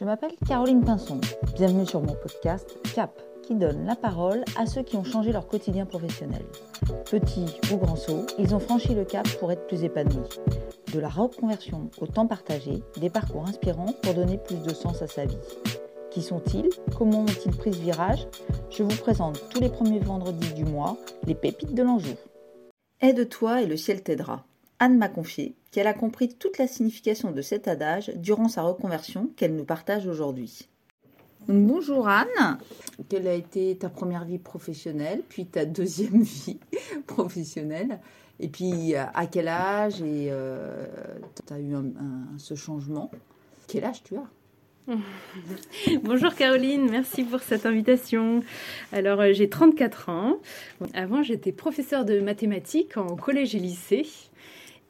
Je m'appelle Caroline Pinson. Bienvenue sur mon podcast CAP, qui donne la parole à ceux qui ont changé leur quotidien professionnel. Petits ou grands sauts, ils ont franchi le cap pour être plus épanouis. De la reconversion au temps partagé, des parcours inspirants pour donner plus de sens à sa vie. Qui sont-ils? Comment ont-ils pris ce virage? Je vous présente tous les premiers vendredis du mois les pépites de l'Anjou. Aide-toi et le ciel t'aidera. Anne m'a confié qu'elle a compris toute la signification de cet adage durant sa reconversion qu'elle nous partage aujourd'hui. bonjour Anne, quelle a été ta première vie professionnelle, puis ta deuxième vie professionnelle, et puis à quel âge et euh, tu as eu ce changement? Quel âge tu as? Bonjour Caroline, merci pour cette invitation. Alors euh, j'ai 34 ans. Avant j'étais professeure de mathématiques en collège et lycée.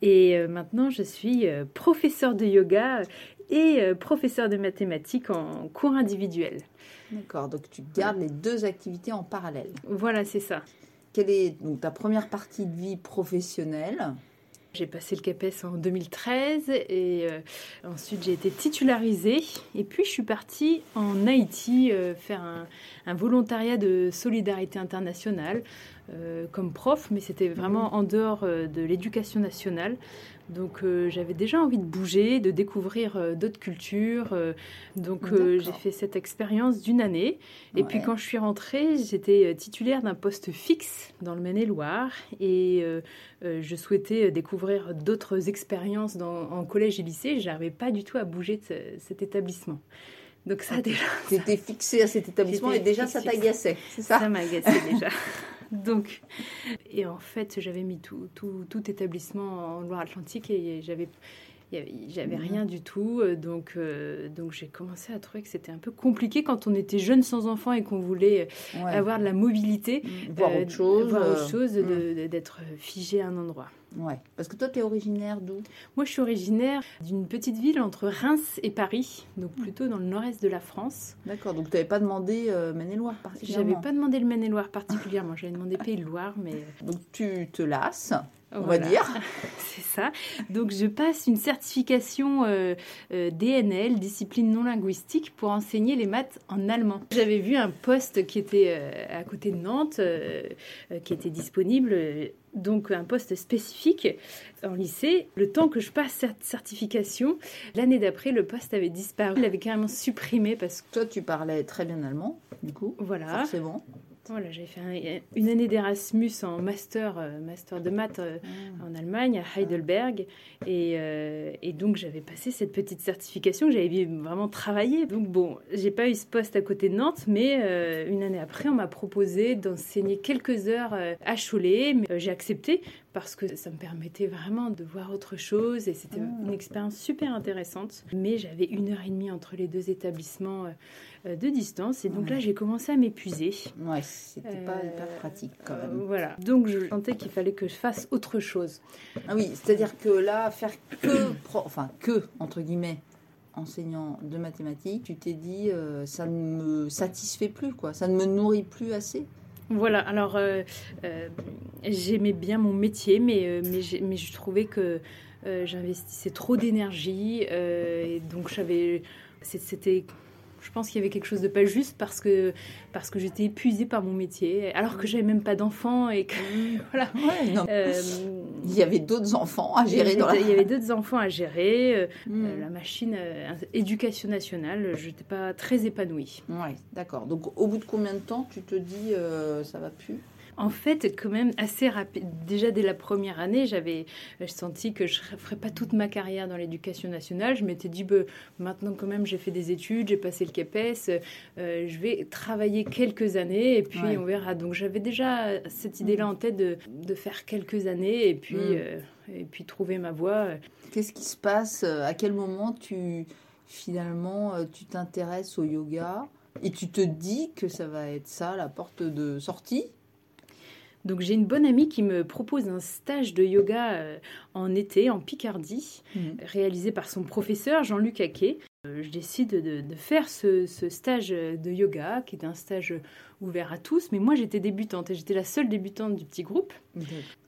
Et euh, maintenant je suis euh, professeure de yoga et professeure de mathématiques en cours individuel. D'accord, donc tu gardes les deux activités en parallèle. Voilà, c'est ça. Quelle est donc ta première partie de vie professionnelle? J'ai passé le CAPES en 2013 et euh, ensuite j'ai été titularisée. Et puis je suis partie en Haïti euh, faire un, volontariat de solidarité internationale euh, comme prof, mais c'était vraiment en dehors de l'éducation nationale. Donc euh, j'avais déjà envie de bouger, de découvrir euh, d'autres cultures. Euh, donc j'ai fait cette expérience d'une année. Et puis quand je suis rentrée, j'étais titulaire d'un poste fixe dans le Maine-et-Loire. Et je souhaitais découvrir d'autres expériences dans, en collège et lycée. Je n'arrivais pas du tout à bouger de cet établissement. Donc ça déjà. Tu étais fixée à cet établissement et déjà ça t'agaçait, c'est ça? Ça m'agaçait déjà. Donc, et en fait, j'avais mis tout, tout, tout établissement en Loire-Atlantique et j'avais j'avais mhm. rien du tout, euh, donc, euh, donc j'ai commencé à trouver que c'était un peu compliqué quand on était jeune sans enfant et qu'on voulait avoir de la mobilité, voir autre chose, voir autre chose mhm. d'être figé à un endroit. Ouais. Parce que toi, tu es originaire d'où? Moi, je suis originaire d'une petite ville entre Reims et Paris, donc plutôt dans le nord-est de la France. D'accord, donc tu n'avais pas demandé euh, Maine-et-Loire particulièrement? J'avais pas demandé le Maine-et-Loire particulièrement, j'avais demandé Pays-de-Loire, mais... Donc tu te lasses on va dire. C'est ça. Donc je passe une certification euh, euh, DNL, discipline non linguistique, pour enseigner les maths en allemand. J'avais vu un poste qui était euh, à côté de Nantes, qui était disponible, donc un poste spécifique en lycée. Le temps que je passe cette certification, l'année d'après, le poste avait disparu. Il avait carrément supprimé parce que... Toi, tu parlais très bien allemand, du coup. Voilà. Forcément. Voilà, j'ai fait une année d'Erasmus en master, euh, master de maths euh, ah. en Allemagne, à Heidelberg. Et, euh, et donc, j'avais passé cette petite certification que j'avais vraiment travaillé. Donc, bon, j'ai pas eu ce poste à côté de Nantes, mais une année après, on m'a proposé d'enseigner quelques heures à Cholet. J'ai accepté parce que ça me permettait vraiment de voir autre chose et c'était ah. une expérience super intéressante. Mais j'avais une heure et demie entre les deux établissements euh, de distance et donc là j'ai commencé à m'épuiser. Ouais, c'était pas hyper euh, pratique quand même. voilà, donc je sentais qu'il fallait que je fasse autre chose. Ah oui, c'est-à-dire que là, faire que, enfin que entre guillemets enseignant de mathématiques, tu t'es dit euh, ça ne me satisfait plus quoi, ça ne me nourrit plus assez. Voilà, alors euh, euh, j'aimais bien mon métier, mais, euh, je trouvais que j'investissais trop d'énergie, et donc j'avais, c'était je pense qu'il y avait quelque chose de pas juste parce que, parce que j'étais épuisée par mon métier, alors que j'avais même pas d'enfants et que mmh. voilà. Euh, il y avait d'autres enfants à gérer. Dans Il y avait d'autres enfants à gérer. Euh, mmh. euh, la machine éducation nationale, je n'étais pas très épanouie. Ouais, d'accord. Donc au bout de combien de temps tu te dis ça va plus? En fait, quand même assez rapide. Déjà dès la première année, j'avais senti que je ne ferais pas toute ma carrière dans l'éducation nationale. Je m'étais dit, bah, maintenant quand même, j'ai fait des études, j'ai passé le CAPES, euh, je vais travailler quelques années et puis on verra. Donc j'avais déjà cette idée-là en tête de, faire quelques années et puis, mm. euh, et puis trouver ma voie. Qu'est-ce qui se passe À quel moment tu finalement tu t'intéresses au yoga et tu te dis que ça va être ça la porte de sortie? Donc j'ai une bonne amie qui me propose un stage de yoga euh, en été en Picardie, mhm. réalisé par son professeur Jean-Luc Aquet. je décide de, faire ce, stage de yoga, qui est un stage ouvert à tous, mais moi j'étais débutante et j'étais la seule débutante du petit groupe.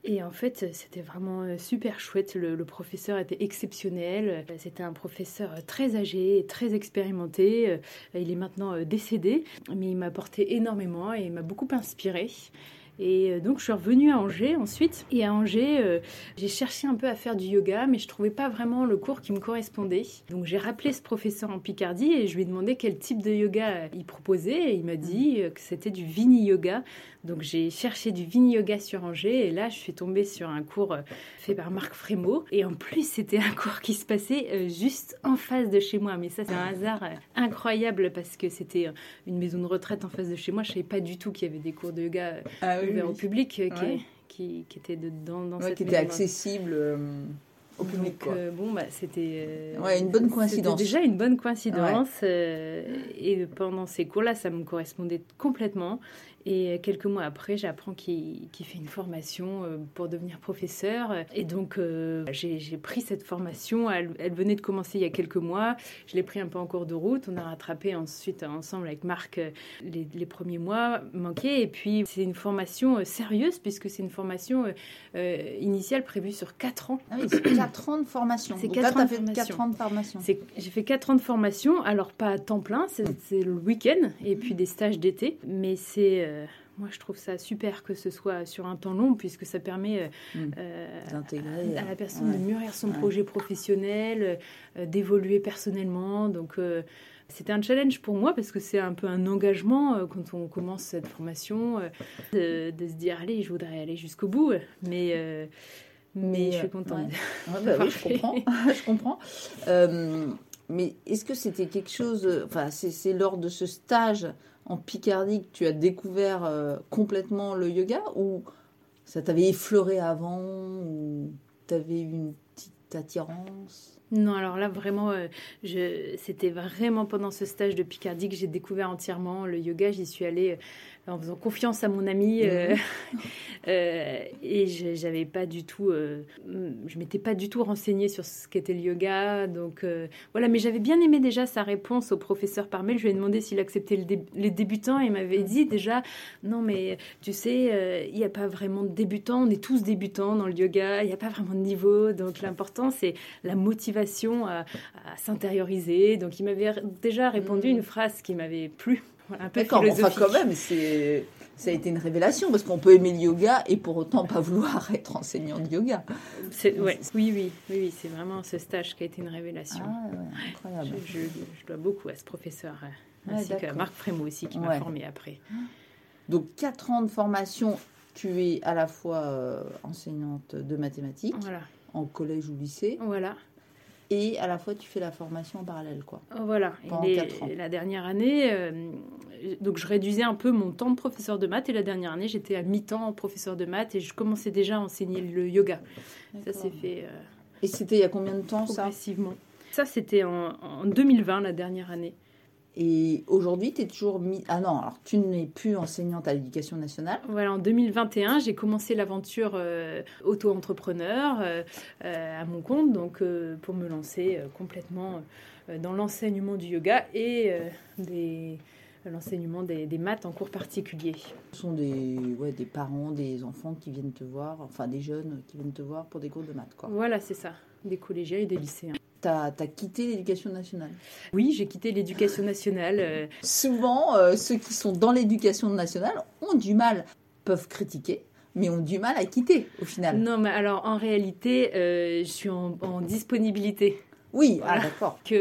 Et en fait, c'était vraiment euh, super chouette. Le, professeur était exceptionnel. C'était un professeur très âgé, très expérimenté. Euh, il est maintenant décédé, mais il m'a apporté énormément et il m'a beaucoup inspiré. Et euh, donc je suis revenue à Angers ensuite. Et à Angers, euh, j'ai cherché un peu à faire du yoga, mais je trouvais pas vraiment le cours qui me correspondait. Donc j'ai rappelé ce professeur en Picardie et je lui ai demandé quel type de yoga il proposait. Et il m'a dit euh, que c'était du Vini Yoga. Donc j'ai cherché du Vini Yoga sur Angers et là je suis tombée sur un cours fait par Marc Frémaux. Et en plus c'était un cours qui se passait juste en face de chez moi. Mais ça c'est un hasard incroyable parce que c'était une maison de retraite en face de chez moi. Je savais pas du tout qu'il y avait des cours de yoga. Ah ouvert au public euh, qui, qui, était dedans dans cette qui était accessible euh, au public. Donc, euh, bon, bah, c'était ouais, une bonne coïncidence. déjà une bonne coïncidence. et pendant ces cours-là, ça me correspondait complètement. Et quelques mois après, j'apprends qu'il fait une formation euh, pour devenir professeur. Et donc, euh, j'ai pris cette formation. Elle, venait de commencer il y a quelques mois. Je l'ai pris un peu en cours de route. On a rattrapé ensuite ensemble avec Marc euh, les, premiers mois manqués. Et puis, c'est une formation sérieuse puisque c'est une formation initiale prévue sur 4 ans. Ah oui, c'est 4 ans de formation. C'est 4, ans, fait 4 ans de formation. J'ai fait 4 ans de formation. Alors, pas à temps plein, c'est le week-end et puis des stages d'été. Mais c'est euh, moi, je trouve ça super que ce soit sur un temps long, puisque ça permet euh, mm. euh, à, la personne de mûrir son projet professionnel, d'évoluer personnellement. Donc, c'était un challenge pour moi, parce que c'est un peu un engagement quand on commence cette formation, de, se dire, allez, je voudrais aller jusqu'au bout. Mais. mais je suis contente. Bah oui, je comprends. je comprends. mais est-ce que c'était quelque chose, enfin, c'est lors de ce stage en Picardie tu as découvert euh, complètement le yoga ou ça t'avait effleuré avant ou t'avais une petite attirance? Non, alors là, vraiment, euh, c'était vraiment pendant ce stage de Picardie que j'ai découvert entièrement le yoga. J'y suis allée en faisant confiance à mon ami. Euh, mhm. euh, et j'avais pas du tout, euh, je m'étais pas du tout renseignée sur ce qu'était le yoga. Donc voilà, mais j'avais bien aimé déjà sa réponse au professeur par mail. Je lui ai demandé s'il acceptait les débutants et il m'avait mhm. dit déjà, non mais tu sais, il n'y a pas vraiment de débutants, on est tous débutants dans le yoga, il n'y a pas vraiment de niveau. Donc l'important c'est la motivation à, s'intérioriser. Donc il m'avait déjà répondu mhm. une phrase qui m'avait plu un peu D'accord, enfin quand même, c'est ça a été une révélation parce qu'on peut aimer le yoga et pour autant pas vouloir être enseignant de yoga. Ouais, oui, oui, oui, c'est vraiment ce stage qui a été une révélation. Ah, incroyable. Je, dois beaucoup à ce professeur, euh, ainsi qu'à Marc Frémaux aussi qui m'a formé après. Donc 4 ans de formation, tu es à la fois euh, enseignante de mathématiques en collège ou lycée. Voilà et à la fois tu fais la formation en parallèle quoi. Voilà, et la dernière année, euh, donc je réduisais un peu mon temps de professeur de maths et la dernière année j'étais à mi-temps professeur de maths et je commençais déjà à enseigner le yoga. Ça s'est fait. Euh, et c'était il y a combien de temps ça? Progressivement. Ça c'était en, en 2020 la dernière année. Et aujourd'hui, tu es toujours mis. Ah non, alors tu n'es plus enseignante à l'éducation nationale. Voilà, en 2021, j'ai commencé l'aventure euh, auto-entrepreneur euh, euh, à mon compte, donc pour me lancer complètement dans l'enseignement du yoga et des l'enseignement des, des, maths en cours particulier. Ce sont des, ouais, des parents, des enfants qui viennent te voir, enfin des jeunes qui viennent te voir pour des cours de maths. Quoi. Voilà, c'est ça, des collégiens et des lycéens tu as, quitté l'éducation nationale? Oui, j'ai quitté l'éducation nationale. Euh. Souvent, euh, ceux qui sont dans l'éducation nationale ont du mal, peuvent critiquer, mais ont du mal à quitter au final. Non, mais alors en réalité, euh, je suis en, en disponibilité. Oui, ah, d'accord. Que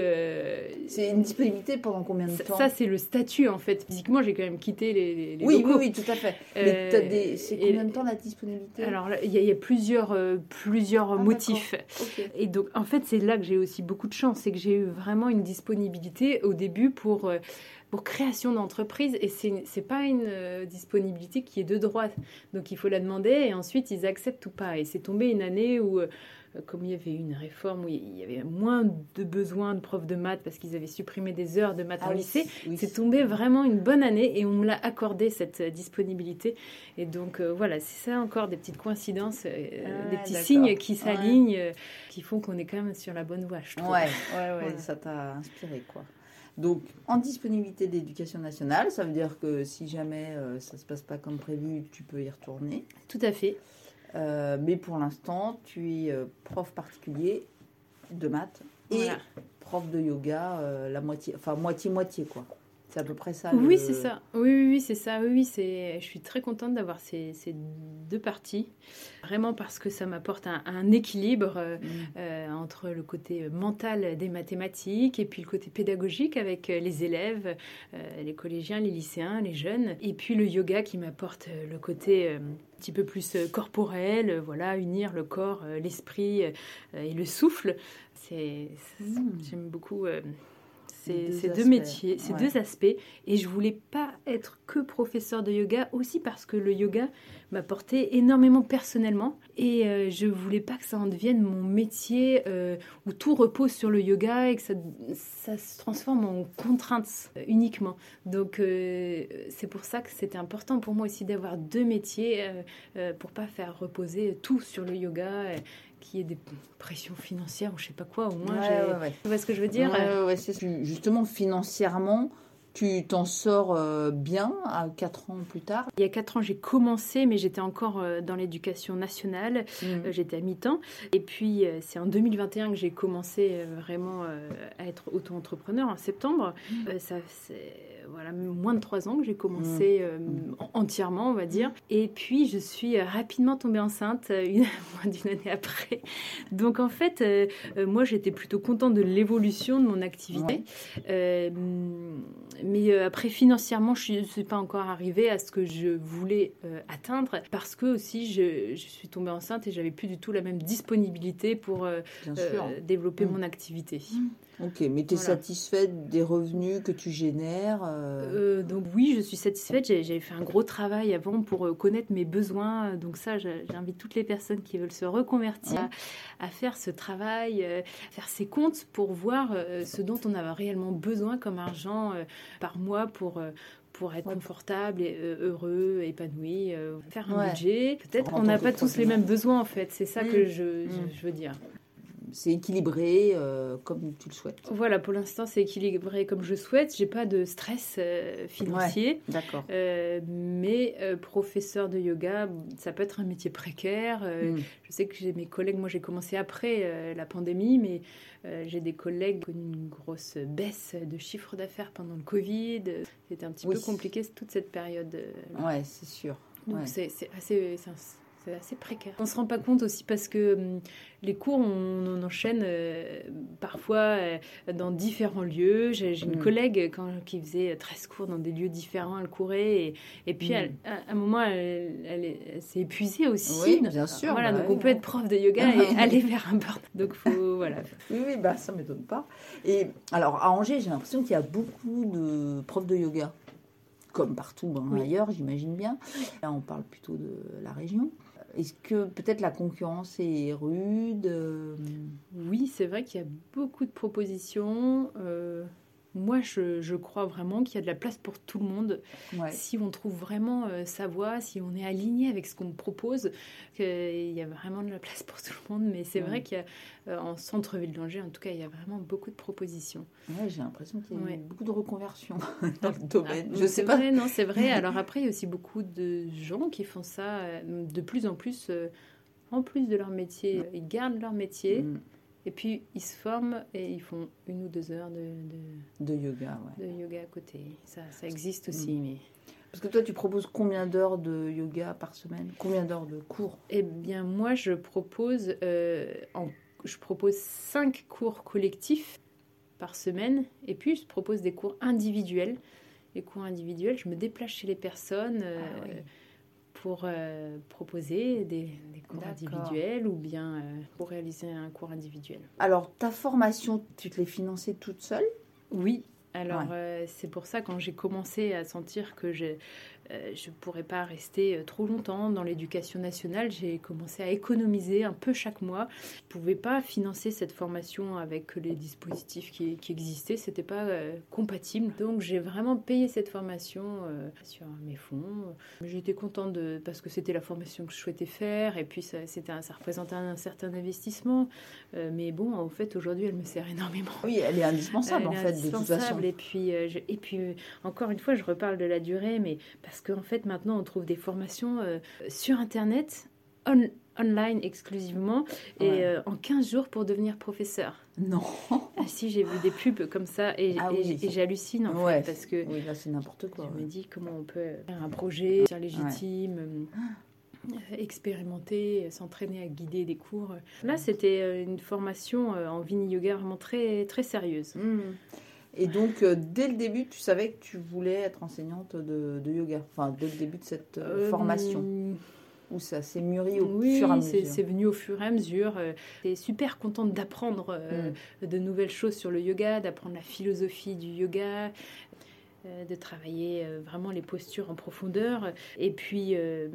c'est une disponibilité pendant combien de temps Ça, c'est le statut en fait. Physiquement, j'ai quand même quitté les, les, oui, Oui, oui, tout à fait. Euh, c'est combien de temps la disponibilité? Alors, il y, a plusieurs, euh, plusieurs ah, motifs. Et donc, en fait, c'est là que j'ai aussi beaucoup de chance, c'est que j'ai eu vraiment une disponibilité au début pour euh, pour création d'entreprise et c'est n'est pas une euh, disponibilité qui est de droit. Donc il faut la demander et ensuite ils acceptent ou pas. Et c'est tombé une année où comme il y avait une réforme où il y avait moins de besoin de profs de maths parce qu'ils avaient supprimé des heures de maths Ah en oui, lycée, oui. c'est tombé vraiment une bonne année et on me l'a accordé cette euh, disponibilité. Et donc euh, voilà, c'est ça encore des petites coïncidences, euh, Ah, des petits signes qui Ouais. s'alignent, euh, qui font qu'on est quand même sur la bonne voie, je trouve. Ouais, ouais, ouais, Voilà. ça t'a inspiré, quoi. Donc, en disponibilité d'éducation nationale, ça veut dire que si jamais euh, ça se passe pas comme prévu, tu peux y retourner. Tout à fait. Euh, mais pour l'instant, tu es euh, prof particulier de maths et Voilà. prof de yoga, euh, la moitié, enfin moitié-moitié, quoi. C'est à peu près ça. Oui, le- c'est ça. Oui, oui, oui, c'est ça. Oui, oui, c'est. Je suis très contente d'avoir ces, ces deux parties, vraiment parce que ça m'apporte un, un équilibre euh, Mm. euh, entre le côté mental des mathématiques et puis le côté pédagogique avec euh, les élèves, euh, les collégiens, les lycéens, les jeunes, et puis le yoga qui m'apporte le côté un petit peu plus corporel, voilà, unir le corps, l'esprit et le souffle. C'est, c'est- Mm. j'aime beaucoup. Ces, deux ces deux aspects, métiers, ces ouais. deux aspects. Et je voulais pas être que professeur de yoga, aussi parce que le yoga m'a porté énormément personnellement. Et euh, je voulais pas que ça en devienne mon métier euh, où tout repose sur le yoga et que ça, ça se transforme en contrainte euh, uniquement. Donc euh, c'est pour ça que c'était important pour moi aussi d'avoir deux métiers pour pas faire reposer tout sur le yoga. euh, qu'il y ait des pressions financières ou je sais pas quoi, au moins Ouais, j'ai... ouais, ouais. Tu vois ce que je veux dire? Ouais, justement financièrement, tu t'en sors euh, bien à 4 ans plus tard? Il y a quatre ans, j'ai commencé, mais j'étais encore euh, dans l'éducation nationale. Euh, J'étais à mi-temps. Et puis, c'est en 2021 que j'ai commencé vraiment à être auto-entrepreneur, en septembre. Euh, ça, c'est voilà, moins de trois ans que j'ai commencé en- entièrement, on va dire. Et puis, je suis rapidement tombée enceinte, une, moins d'une année après. Donc, en fait, moi, j'étais plutôt contente de l'évolution de mon activité. Euh, mais euh, après, financièrement, je ne suis pas encore arrivée à ce que je voulais euh, atteindre parce que aussi, je, je suis tombée enceinte et j'avais plus du tout la même disponibilité pour euh, euh, développer Mm. mon activité. Ok, mais tu es Voilà. satisfaite des revenus que tu génères euh, Euh, donc oui, je suis satisfaite. J'avais fait un gros travail avant pour euh, connaître mes besoins. Donc ça, j'invite toutes les personnes qui veulent se reconvertir Ouais. à, à faire ce travail, euh, faire ses comptes pour voir ce dont on avait réellement besoin comme argent par mois pour... pour être confortable, et, heureux, épanoui, faire un Ouais. budget. Peut-être En on tant n'a pas tous les mêmes besoins en fait. C'est ça Mm. que je, je- Mm. je veux dire. C'est équilibré euh, comme tu le souhaites. Voilà, pour l'instant c'est équilibré comme je souhaite. J'ai pas de stress euh, financier. D'accord. Euh, mais professeur de yoga, ça peut être un métier précaire. Euh, Mm. Je sais que j'ai mes collègues, moi j'ai commencé après la pandémie, mais j'ai des collègues qui ont connu une grosse baisse de chiffre d'affaires pendant le Covid. C'était un petit Oui. peu compliqué toute cette période. Ouais, c'est sûr. donc Ouais. c'est assez, c'est assez précaire. On se rend pas compte aussi parce que hum, les cours, on, on enchaîne euh, parfois euh, dans différents lieux. J'ai une Mm. collègue quand, qui faisait 13 cours dans des lieux différents, elle courait et, et puis Mm. elle- à un moment, elle, elle est- elle s'est épuisée aussi. Oui, bien sûr, Voilà, bah donc oui, on peut être prof de yoga et aller vers un burn. Donc faut, voilà. Oui, oui, bah, ça m'étonne pas. Et alors, à Angers, j'ai l'impression qu'il y a beaucoup de profs de yoga, comme partout hein, Oui. ailleurs, j'imagine bien. Là, on parle plutôt de la région. Est-ce que peut-être la concurrence est rude euh, Oui, c'est vrai qu'il y a beaucoup de propositions. Euh, moi, je, je crois vraiment qu'il y a de la place pour tout le monde. ouais. Si on trouve vraiment euh, sa voie, si on est aligné avec ce qu'on propose, qu'il y a vraiment de la place pour tout le monde. Mais c'est Ouais. vrai qu'en centre-ville d'Angers, en tout cas, il y a vraiment beaucoup de propositions. Ouais, j'ai l'impression qu'il y a beaucoup de reconversions dans le domaine. Ah, Je sais pas. Vrai, non, c'est vrai. Alors après, il y a aussi beaucoup de gens qui font ça euh, de plus en plus. euh, en plus de leur métier, ils gardent leur métier Mm, et puis ils se forment et ils font une ou deux heures de- de, De yoga, ouais. de yoga à côté. Ça, ça existe aussi, mais... Parce que toi, tu proposes combien d'heures de yoga par semaine? Combien d'heures de cours? Eh bien, moi, je propose, euh, en- je propose cinq cours collectifs par semaine, et puis je propose des cours individuels. Les cours individuels, je me déplace chez les personnes euh, Ah oui. Pour euh, proposer des, des cours individuels ou bien euh, pour réaliser un cours individuel. Alors, ta formation, tu te l'es financée toute seule? Oui. Alors, euh, c'est pour ça quand j'ai commencé à sentir que je je ne pourrais pas rester euh, trop longtemps dans l'éducation nationale. J'ai commencé à économiser un peu chaque mois. Je ne pouvais pas financer cette formation avec les dispositifs qui, qui existaient. Ce n'était pas euh, compatible. Donc j'ai vraiment payé cette formation sur mes fonds. J'étais contente de, parce que c'était la formation que je souhaitais faire. Et puis ça, un, ça représentait un, certain investissement. mais bon, en fait, aujourd'hui, elle me sert énormément. Oui, elle est indispensable en fait, de toute façon. Et puis, et puis, encore une fois, je reparle de la durée, mais parce qu'en fait, maintenant, on trouve des formations euh, sur Internet, online exclusivement, et euh, en 15 jours pour devenir professeur. Non. Ah si, j'ai vu des pubs comme ça, et, ah j'hallucine en fait, parce que... Oui, là, c'est n'importe quoi. Je me dis comment on peut faire un projet légitime... Euh, expérimenter, s'entraîner à guider des cours. Là, c'était une formation en Vini Yoga vraiment très, très sérieuse. Mmh. Et donc, euh, dès le début, tu savais que tu voulais être enseignante de, yoga, enfin, dès le début de cette euh, euh, formation Ou ça s'est mûri au fur et à mesure Oui, c'est venu au fur et à mesure. J'étais super contente d'apprendre mm. de nouvelles choses sur le yoga, d'apprendre la philosophie du yoga, de travailler euh, vraiment les postures en profondeur. Et puis, euh,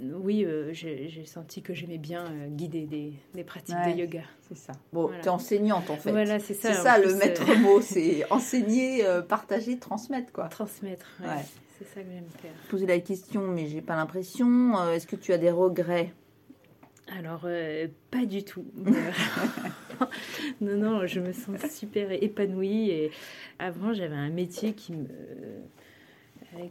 oui, j'ai senti que j'aimais bien guider des, pratiques de yoga. C'est ça. Bon, tu es enseignante en fait. Voilà, c'est ça. C'est ça le maître mot, c'est enseigner, partager, transmettre quoi. Transmettre, ouais. C'est ça que j'aime faire. Poser la question, mais j'ai pas l'impression. Est-ce que tu as des regrets? Alors, euh, pas du tout. non, non, je me sens super épanouie. Et avant, j'avais un métier qui me euh,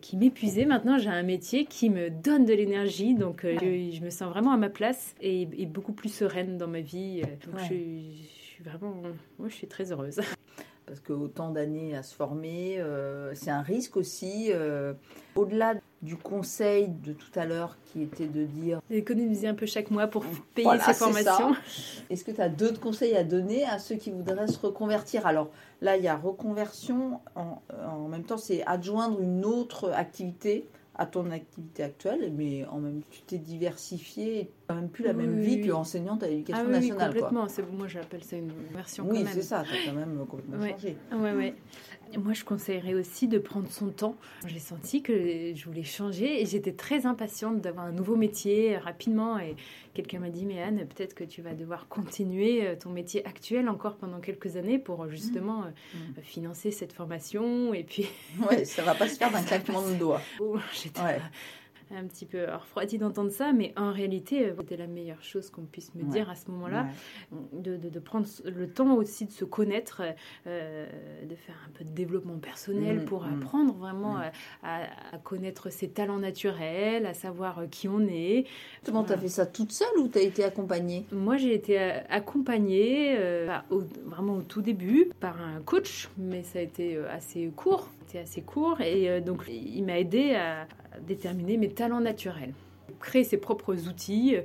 qui, m'épuisait. Maintenant, j'ai un métier qui me donne de l'énergie, donc euh, je, me sens vraiment à ma place et, beaucoup plus sereine dans ma vie. Donc je, suis vraiment, moi, je suis très heureuse. Parce que autant d'années à se former, c'est un risque aussi. Au-delà du conseil de tout à l'heure qui était de dire économiser un peu chaque mois pour payer ses formations. Est-ce que tu as d'autres conseils à donner à ceux qui voudraient se reconvertir? Alors là, il y a reconversion, en, en même temps, c'est adjoindre une autre activité à ton activité actuelle, mais en même temps, tu t'es diversifié, tu n'as même plus la même vie que enseignante à l'éducation ah, nationale. complètement, moi j'appelle ça une version oui, quand c'est ça, tu as quand même complètement changé. Ouais, ouais. Moi, je conseillerais aussi de prendre son temps. J'ai senti que je voulais changer et j'étais très impatiente d'avoir un nouveau métier rapidement. Et quelqu'un m'a dit, mais Anne, peut-être que tu vas devoir continuer euh, ton métier actuel encore pendant quelques années pour euh, justement euh, mmh. financer cette formation. Et puis... ouais, ça va pas se faire d'un claquement de doigts. j'étais un petit peu refroidi d'entendre ça, mais en réalité, euh, c'était la meilleure chose qu'on puisse me dire à ce moment-là, de, de, prendre le temps aussi de se connaître, euh, de faire un peu de développement personnel mm, pour mm. apprendre vraiment à, connaître ses talents naturels, à savoir euh, qui on est. Comment tu as fait ça toute seule ou tu as été accompagnée? Moi, j'ai été accompagnée bah, vraiment au tout début par un coach, mais ça a été assez court assez court et donc il m'a aidé à, déterminer mes talents naturels. Créer ses propres outils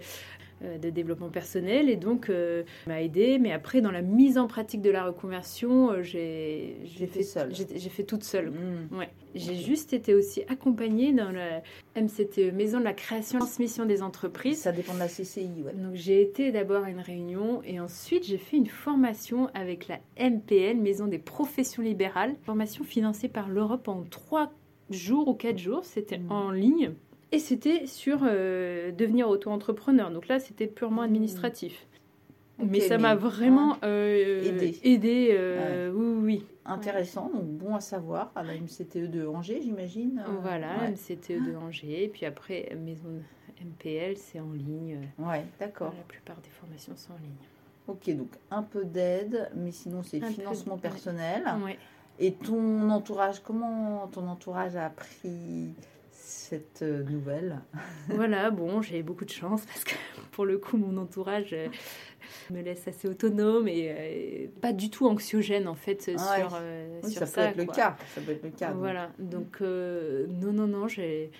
euh, de développement personnel et donc euh, m'a aidé. Mais après, dans la mise en pratique de la reconversion, euh, j'ai fait, j'ai fait toute seule. Mmh. Ouais. J'ai juste été aussi accompagnée dans la MCTE, Maison de la création et transmission des entreprises. Ça dépend de la CCI, ouais. Donc j'ai été d'abord à une réunion et ensuite j'ai fait une formation avec la MPL, Maison des professions libérales, formation financée par l'Europe en trois jours ou quatre jours, c'était mmh. en ligne. Et c'était sur euh, devenir auto-entrepreneur. Donc là, c'était purement mmh. administratif. mais ça m'a vraiment euh, aidé. Euh, oui, oui. Intéressant, donc bon à savoir à la MCTE de Angers, j'imagine. Voilà, ouais. MCTE de Angers. Et puis après, maison MPL, c'est en ligne. Ouais, d'accord. La plupart des formations sont en ligne. Ok, donc un peu d'aide, mais sinon c'est financement personnel. Ouais. Et ton entourage, comment ton entourage a pris cette euh, nouvelle? Voilà, bon, j'ai beaucoup de chance parce que pour le coup, mon entourage euh, me laisse assez autonome et euh, pas du tout anxiogène en fait sur, oui, ça, peut être le cas. Ça peut être le cas. Voilà, donc non, non, non, j'ai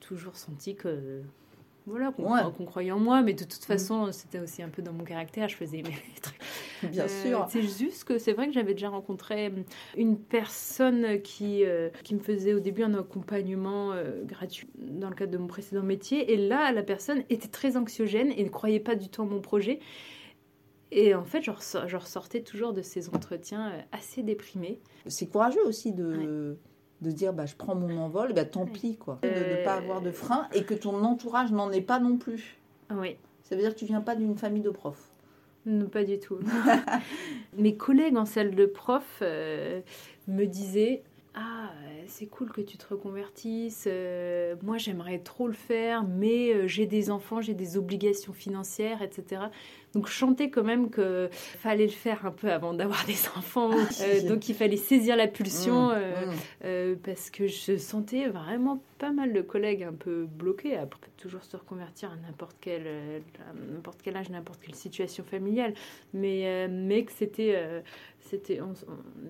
toujours senti que voilà, qu'on croyait en moi, mais de toute mm. façon, c'était aussi un peu dans mon caractère, je faisais mes trucs. Bien euh, sûr. C'est juste que c'est vrai que j'avais déjà rencontré hum, une personne qui, euh, qui me faisait au début un accompagnement euh, gratuit dans le cadre de mon précédent métier, et là, la personne était très anxiogène et ne croyait pas du tout en mon projet. Et en fait, je, ressor- je ressortais toujours de ces entretiens assez déprimée. C'est courageux aussi de, de dire bah, je prends mon envol, bah, tant pis, quoi. De ne pas Euh, avoir de frein et que ton entourage n'en ait pas non plus. Ah Oui, Ça veut dire que tu viens pas d'une famille de profs. non, pas du tout. Mes collègues en salle de prof euh, me disaient Ah, euh, c'est cool que tu te reconvertisses. euh, moi, j'aimerais trop le faire, mais euh, j'ai des enfants, j'ai des obligations financières, etc. Donc, je chantais quand même que fallait le faire un peu avant d'avoir des enfants. Euh, donc, il fallait saisir la pulsion. Mmh, euh, mmh. Euh, parce que je sentais vraiment pas mal de collègues un peu bloqués. Peut toujours se reconvertir à n'importe quel, à n'importe quel âge, n'importe quelle situation familiale, mais, mais que c'était, c'était,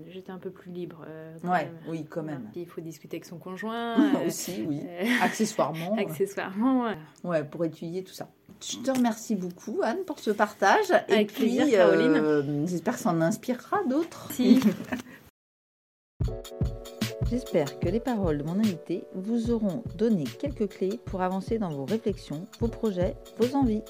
j'étais un peu plus libre. euh, quand Ouais, même. oui, quand même. Il faut discuter avec son conjoint. euh, Aussi, oui. Accessoirement. accessoirement. euh. Ouais, pour étudier tout ça. Je te remercie beaucoup, Anne, pour ce partage. Et Avec puis, plaisir, Caroline. euh, j'espère que ça en inspirera d'autres. Si. J'espère que les paroles de mon invité vous auront donné quelques clés pour avancer dans vos réflexions, vos projets, vos envies.